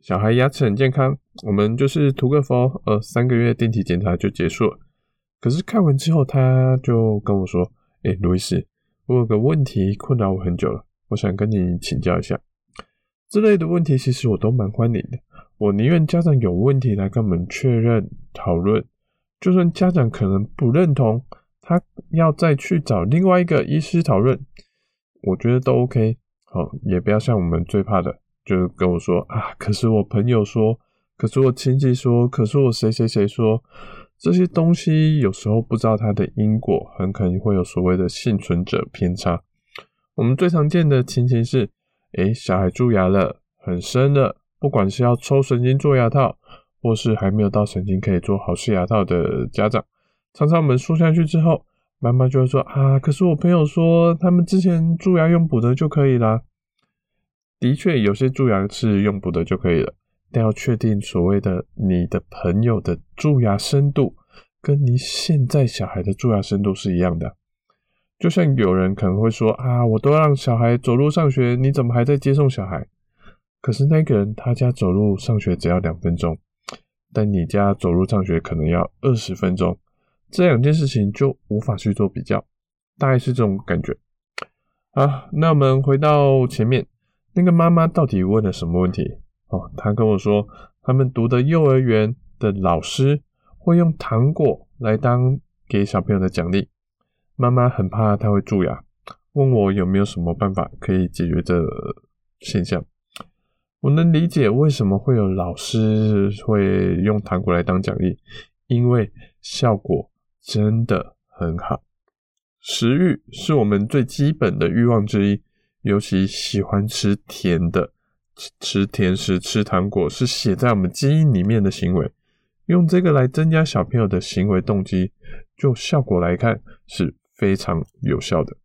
小孩牙齿很健康，我们就是涂个氟，呃，三个月定期检查就结束了。可是看完之后，他就跟我说：“哎、欸，卢医师，我有个问题困扰我很久了，我想跟你请教一下。”这类的问题其实我都蛮欢迎的，我宁愿家长有问题来跟我们确认讨论，就算家长可能不认同，他要再去找另外一个医师讨论，我觉得都 OK。好，也不要像我们最怕的，就跟我说啊，可是我朋友说，可是我亲戚说，可是我谁谁谁说，这些东西有时候不知道它的因果，很可能会有所谓的幸存者偏差。我们最常见的情形是，诶，小孩蛀牙了，很深了，不管是要抽神经做牙套，或是还没有到神经可以做好式牙套的家长，常常我们说下去之后。妈妈就会说啊，可是我朋友说他们之前蛀牙用补的就可以啦。的确，有些蛀牙是用补的就可以了，但要确定所谓的你的朋友的蛀牙深度，跟你现在小孩的蛀牙深度是一样的。就像有人可能会说啊，我都让小孩走路上学，你怎么还在接送小孩？可是那个人他家走路上学只要两分钟，但你家走路上学可能要二十分钟。这两件事情就无法去做比较，大概是这种感觉。好，那我们回到前面，那个妈妈到底问了什么问题？哦，她跟我说，他们读的幼儿园的老师会用糖果来当给小朋友的奖励，妈妈很怕他会蛀牙，问我有没有什么办法可以解决这现象。我能理解为什么会有老师会用糖果来当奖励，因为效果。真的很好，食欲是我们最基本的欲望之一，尤其喜欢吃甜的，吃甜食、吃糖果是写在我们基因里面的行为。用这个来增加小朋友的行为动机，就效果来看是非常有效的。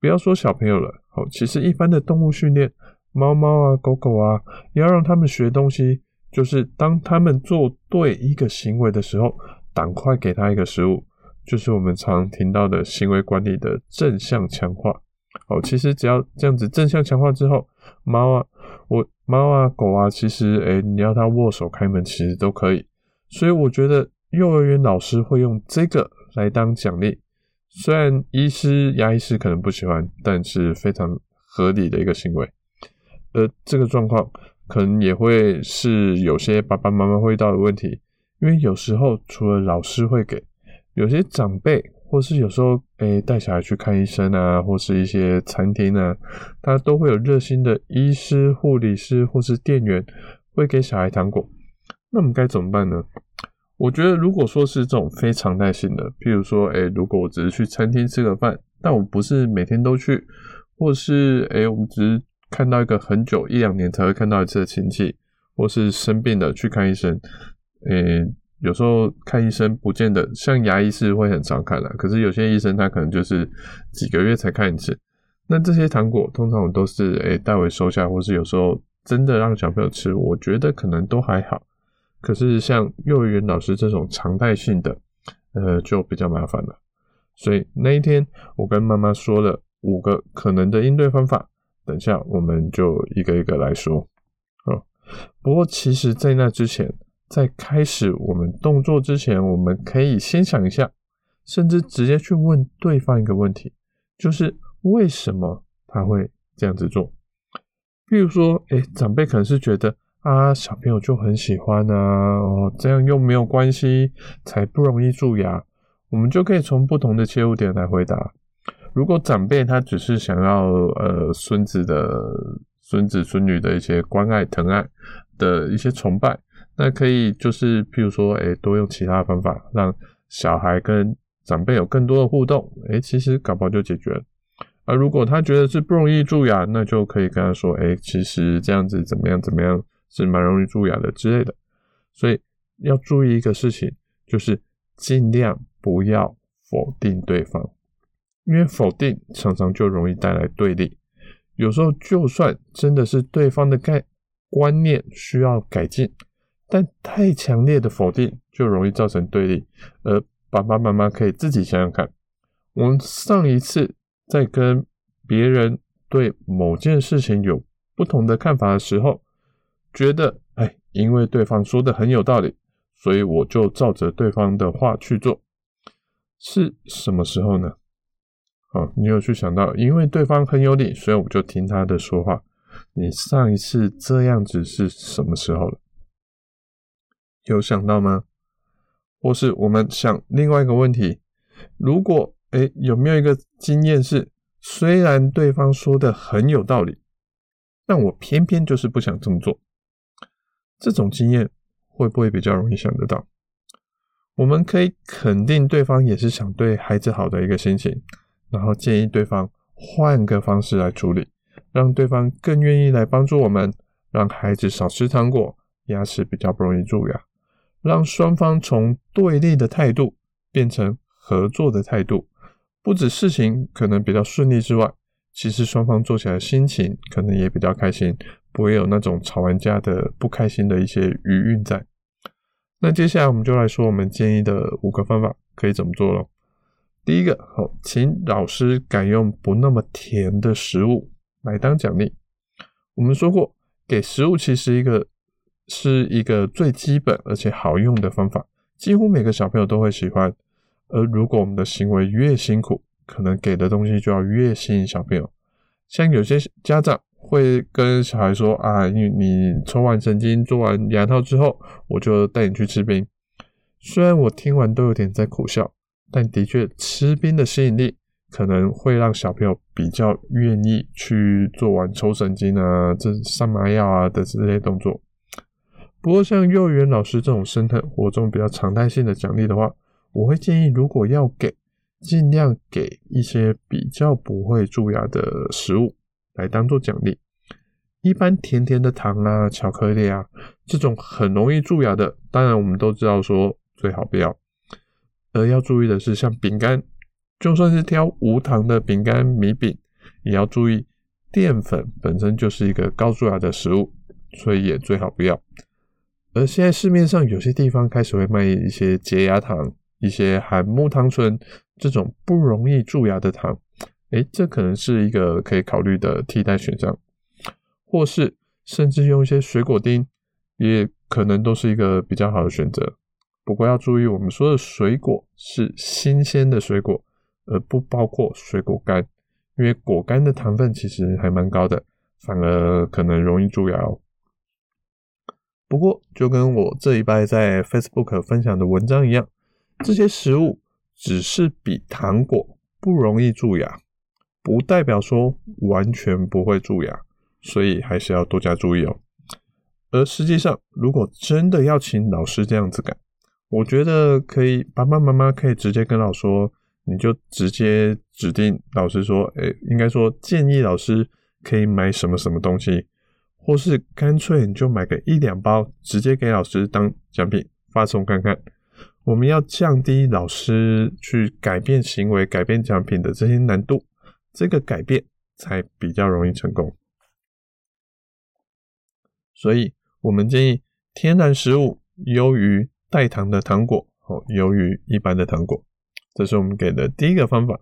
不要说小朋友了，好，其实一般的动物训练，猫猫啊、狗狗啊，要让他们学东西，就是当他们做对一个行为的时候。赶快给他一个食物，就是我们常听到的行为管理的正向强化。哦，其实只要这样子正向强化之后，猫啊，我猫啊，狗啊，其实诶、你要它握手开门，其实都可以。所以我觉得幼儿园老师会用这个来当奖励，虽然医师、牙医师可能不喜欢，但是非常合理的一个行为。而这个状况可能也会是有些爸爸妈妈会遇到的问题。因为有时候除了老师会给，有些长辈或是有时候诶带小孩去看医生啊，或是一些餐厅啊，他都会有热心的医师、护理师或是店员会给小孩糖果。那我们该怎么办呢？我觉得如果说是这种非常态性的，譬如说诶如果我只是去餐厅吃个饭，但我不是每天都去，或是诶我们只是看到一个很久一两年才会看到一次的亲戚，或是生病的去看医生。诶、有时候看医生不见得像牙医是会很常看的，可是有些医生他可能就是几个月才看一次。那这些糖果通常我都是诶代为收下，或是有时候真的让小朋友吃，我觉得可能都还好。可是像幼儿园老师这种常态性的，呃，就比较麻烦了。所以那一天我跟妈妈说了五个可能的应对方法，等下我们就一个一个来说。哦，不过其实在那之前。在开始我们动作之前，我们可以先想一下，甚至直接去问对方一个问题，就是为什么他会这样子做？比如说，诶，长辈可能是觉得啊，小朋友就很喜欢啊，哦，这样又没有关系，才不容易蛀牙。我们就可以从不同的切入点来回答。如果长辈他只是想要呃孙子的孙子孙女的一些关爱疼爱的一些崇拜。那可以就是，譬如说，诶，多用其他的方法，让小孩跟长辈有更多的互动，诶，其实搞不好就解决了。而如果他觉得是不容易蛀牙，那就可以跟他说，诶，其实这样子怎么样怎么样是蛮容易蛀牙的之类的。所以要注意一个事情，就是尽量不要否定对方，因为否定常常就容易带来对立。有时候就算真的是对方的概观念需要改进，但太强烈的否定就容易造成对立。而爸爸妈妈可以自己想想看，我们上一次在跟别人对某件事情有不同的看法的时候，觉得哎，因为对方说的很有道理，所以我就照着对方的话去做，是什么时候呢？好，你有去想到，因为对方很有理，所以我就听他的说话。你上一次这样子是什么时候了？有想到吗？或是我们想另外一个问题，如果诶，有没有一个经验是，虽然对方说的很有道理，但我偏偏就是不想这么做。这种经验会不会比较容易想得到？我们可以肯定对方也是想对孩子好的一个心情。然后建议对方换个方式来处理，让对方更愿意来帮助我们，让孩子少吃糖果，牙齿比较不容易蛀牙，让双方从对立的态度变成合作的态度。不止事情可能比较顺利之外，其实双方做起来心情可能也比较开心，不会有那种吵完架的不开心的一些余韵在。那接下来我们就来说我们建议的五个方法可以怎么做咯。第一个，好，请老师改用不那么甜的食物来当奖励。我们说过，给食物其实一个是一个最基本而且好用的方法，几乎每个小朋友都会喜欢。而如果我们的行为越辛苦，可能给的东西就要越吸引小朋友。像有些家长会跟小孩说：“啊，你你抽完神经、做完牙套之后，我就带你去吃冰。”虽然我听完都有点在苦笑。但的确，吃冰的吸引力可能会让小朋友比较愿意去做完抽神经啊、这上麻药啊的这些动作。不过，像幼儿园老师这种生态活动比较常态性的奖励的话，我会建议，如果要给，尽量给一些比较不会蛀牙的食物来当做奖励。一般甜甜的糖啊、巧克力啊这种很容易蛀牙的，当然我们都知道说最好不要。而要注意的是，像饼干，就算是挑无糖的饼干、米饼，也要注意淀粉本身就是一个高蛀牙的食物，所以也最好不要。而现在市面上有些地方开始会卖一些洁牙糖，一些含木糖醇这种不容易蛀牙的糖，诶，这可能是一个可以考虑的替代选项，或是甚至用一些水果丁，也可能都是一个比较好的选择。不过要注意，我们说的水果是新鲜的水果，而不包括水果干，因为果干的糖分其实还蛮高的，反而可能容易蛀牙哦。不过，就跟我这一拜在 Facebook 分享的文章一样，这些食物只是比糖果不容易蛀牙，不代表说完全不会蛀牙，所以还是要多加注意哦。而实际上，如果真的要请老师这样子改，我觉得可以，爸爸妈妈可以直接跟老师说，你就直接指定老师说，诶，应该说建议老师可以买什么什么东西，或是干脆你就买个一两包，直接给老师当奖品发送看看。我们要降低老师去改变行为、改变奖品的这些难度，这个改变才比较容易成功。所以我们建议天然食物优于。代糖的糖果哦，优于一般的糖果，这是我们给的第一个方法。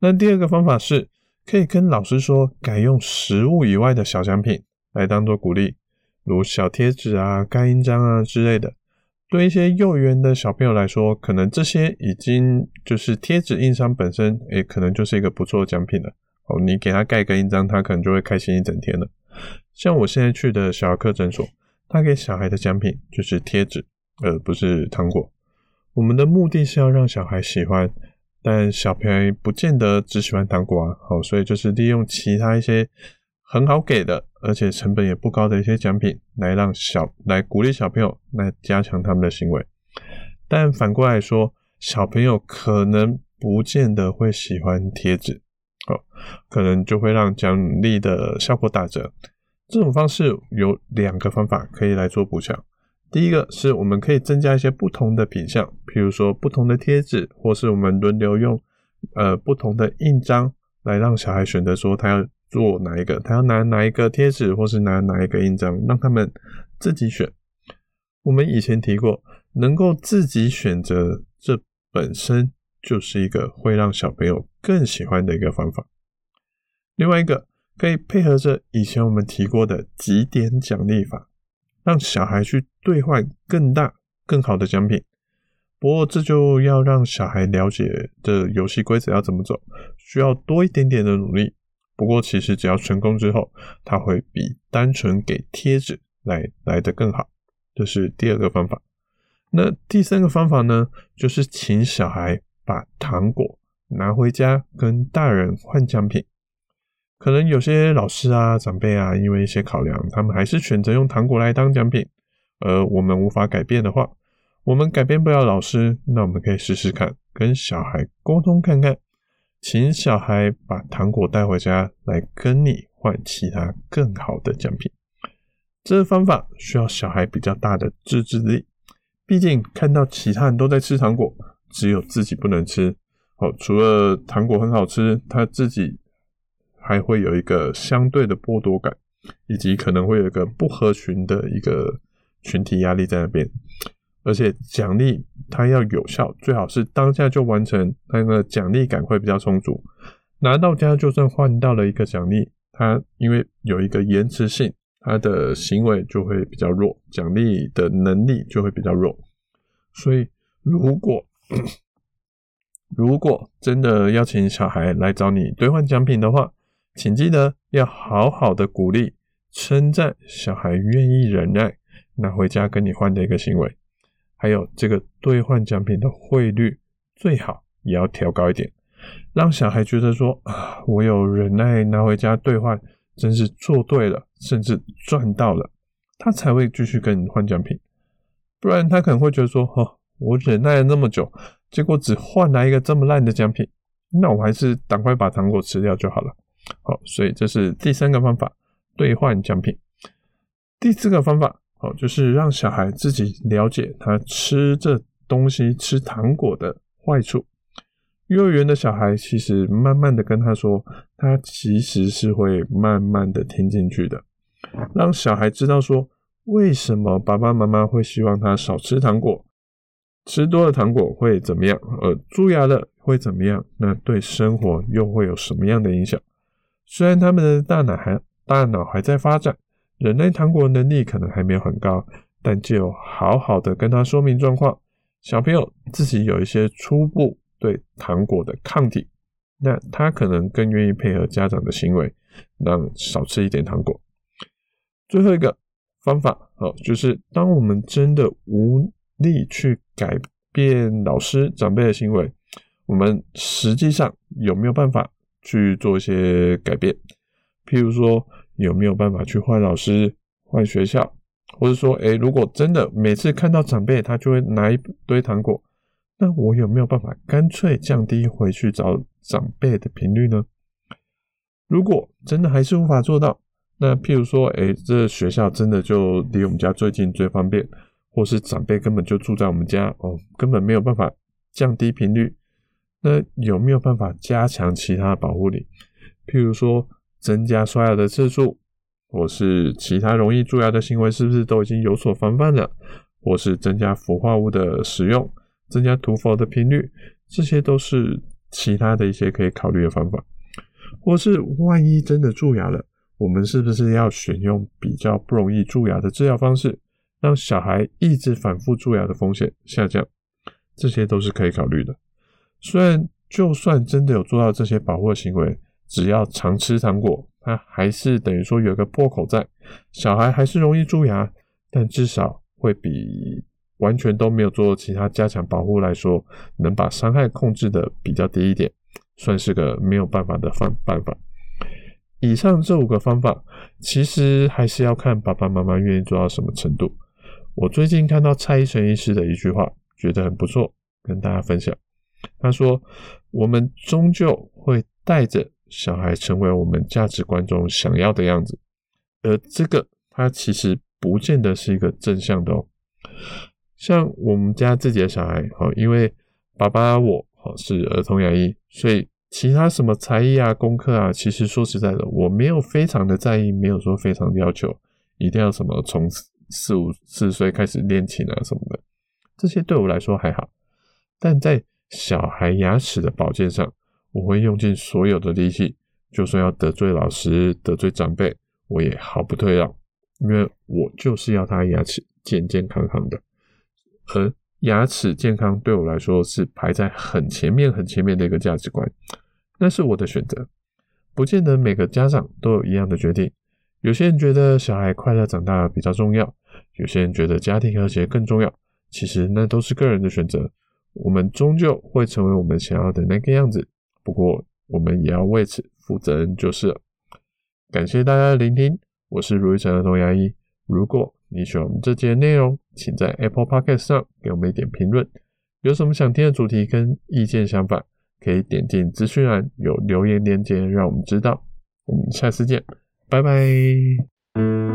那第二个方法是，可以跟老师说，改用食物以外的小奖品来当做鼓励，如小贴纸啊、盖印章啊之类的。对一些幼儿园的小朋友来说，可能这些已经就是贴纸印章本身，诶，可能就是一个不错的奖品了。哦，你给他盖个印章，他可能就会开心一整天了。像我现在去的小儿科诊所，他给小孩的奖品就是贴纸。而不是糖果。我们的目的是要让小孩喜欢，但小朋友不见得只喜欢糖果啊。好，所以就是利用其他一些很好给的，而且成本也不高的一些奖品，来让小来鼓励小朋友，来加强他们的行为。但反过来说，小朋友可能不见得会喜欢贴纸，哦，可能就会让奖励的效果打折。这种方式有两个方法可以来做补强。第一个是我们可以增加一些不同的品项，譬如说不同的贴纸，或是我们轮流用呃不同的印章来让小孩选择说他要做哪一个，他要拿哪一个贴纸，或是拿哪一个印章，让他们自己选。我们以前提过，能够自己选择，这本身就是一个会让小朋友更喜欢的一个方法。另外一个可以配合着以前我们提过的几点奖励法，让小孩去兑换更大、更好的奖品。不过这就要让小孩了解的游戏规则要怎么走，需要多一点点的努力。不过其实只要成功之后，他会比单纯给贴纸来来得更好。这是第二个方法。那第三个方法呢，就是请小孩把糖果拿回家跟大人换奖品。可能有些老师啊、长辈啊，因为一些考量，他们还是选择用糖果来当奖品。而我们无法改变的话，我们改变不了老师，那我们可以试试看，跟小孩沟通看看，请小孩把糖果带回家来跟你换其他更好的奖品。这个方法需要小孩比较大的自制力，毕竟看到其他人都在吃糖果，只有自己不能吃。哦，除了糖果很好吃，他自己还会有一个相对的剥夺感，以及可能会有一个不合群的一个群体压力在那边。而且奖励它要有效，最好是当下就完成，那个奖励感会比较充足。拿到家就算换到了一个奖励，它因为有一个延迟性。他的行为就会比较弱，奖励的能力就会比较弱。所以，如果如果真的邀请小孩来找你兑换奖品的话，请记得要好好的鼓励、称赞小孩愿意忍耐拿回家跟你换的一个行为。还有这个兑换奖品的汇率最好也要调高一点，让小孩觉得说啊，我有忍耐拿回家兑换。真是做对了，甚至赚到了，他才会继续跟你换奖品。不然他可能会觉得说：“哦，我忍耐了那么久，结果只换来一个这么烂的奖品，那我还是赶快把糖果吃掉就好了。”好，所以这是第三个方法，兑换奖品。第四个方法，好，就是让小孩自己了解他吃这东西、吃糖果的坏处。幼儿园的小孩其实慢慢的跟他说，他其实是会慢慢的听进去的，让小孩知道说，为什么爸爸妈妈会希望他少吃糖果，吃多了糖果会怎么样，呃，蛀牙了会怎么样，那对生活又会有什么样的影响？虽然他们的大脑还大脑还在发展，人类糖果能力可能还没有很高，但就好好的跟他说明状况，小朋友自己有一些初步。对糖果的抗体，那他可能更愿意配合家长的行为，让少吃一点糖果。最后一个方法，哦，就是当我们真的无力去改变老师长辈的行为，我们实际上有没有办法去做一些改变？譬如说，有没有办法去换老师、换学校，或者说，诶，如果真的每次看到长辈，他就会拿一堆糖果。那我有没有办法干脆降低回去找长辈的频率呢？如果真的还是无法做到，那譬如说，哎，这学校真的就离我们家最近最方便，或是长辈根本就住在我们家哦，根本没有办法降低频率。那有没有办法加强其他保护力？譬如说，增加刷牙的次数，或是其他容易蛀牙的行为，是不是都已经有所防范了？或是增加氟化物的使用？增加涂氟的频率，这些都是其他的一些可以考虑的方法。或是万一真的蛀牙了，我们是不是要选用比较不容易蛀牙的治疗方式，让小孩抑制反复蛀牙的风险下降？这些都是可以考虑的。虽然就算真的有做到这些保护的行为，只要常吃糖果，它还是等于说有个破口在，小孩还是容易蛀牙，但至少会比。完全都没有做其他加强保护来说，能把伤害控制的比较低一点，算是个没有办法的方办法。以上这五个方法，其实还是要看爸爸妈妈愿意做到什么程度。我最近看到蔡医生医师的一句话，觉得很不错，跟大家分享。他说：“我们终究会带着小孩成为我们价值观中想要的样子，而这个它其实不见得是一个正向的哦。”像我们家自己的小孩，哈，因为爸爸我哈是儿童牙医，所以其他什么才艺啊、功课啊，其实说实在的，我没有非常的在意，没有说非常的要求，一定要什么从四五四岁开始练琴啊什么的，这些对我来说还好。但在小孩牙齿的保健上，我会用尽所有的力气，就算要得罪老师、得罪长辈，我也毫不退让，因为我就是要他牙齿健健康康的。而牙齿健康对我来说是排在很前面、很前面的一个价值观，那是我的选择，不见得每个家长都有一样的决定。有些人觉得小孩快乐长大比较重要，有些人觉得家庭和谐更重要。其实那都是个人的选择，我们终究会成为我们想要的那个样子。不过我们也要为此负责任就是。感谢大家的聆听，我是卢玉成的童牙医。如果你喜欢我们这节内容，请在 Apple Podcast 上给我们一点评论。有什么想听的主题跟意见想法，可以点进资讯栏有留言链接，让我们知道。我们下次见，拜拜。嗯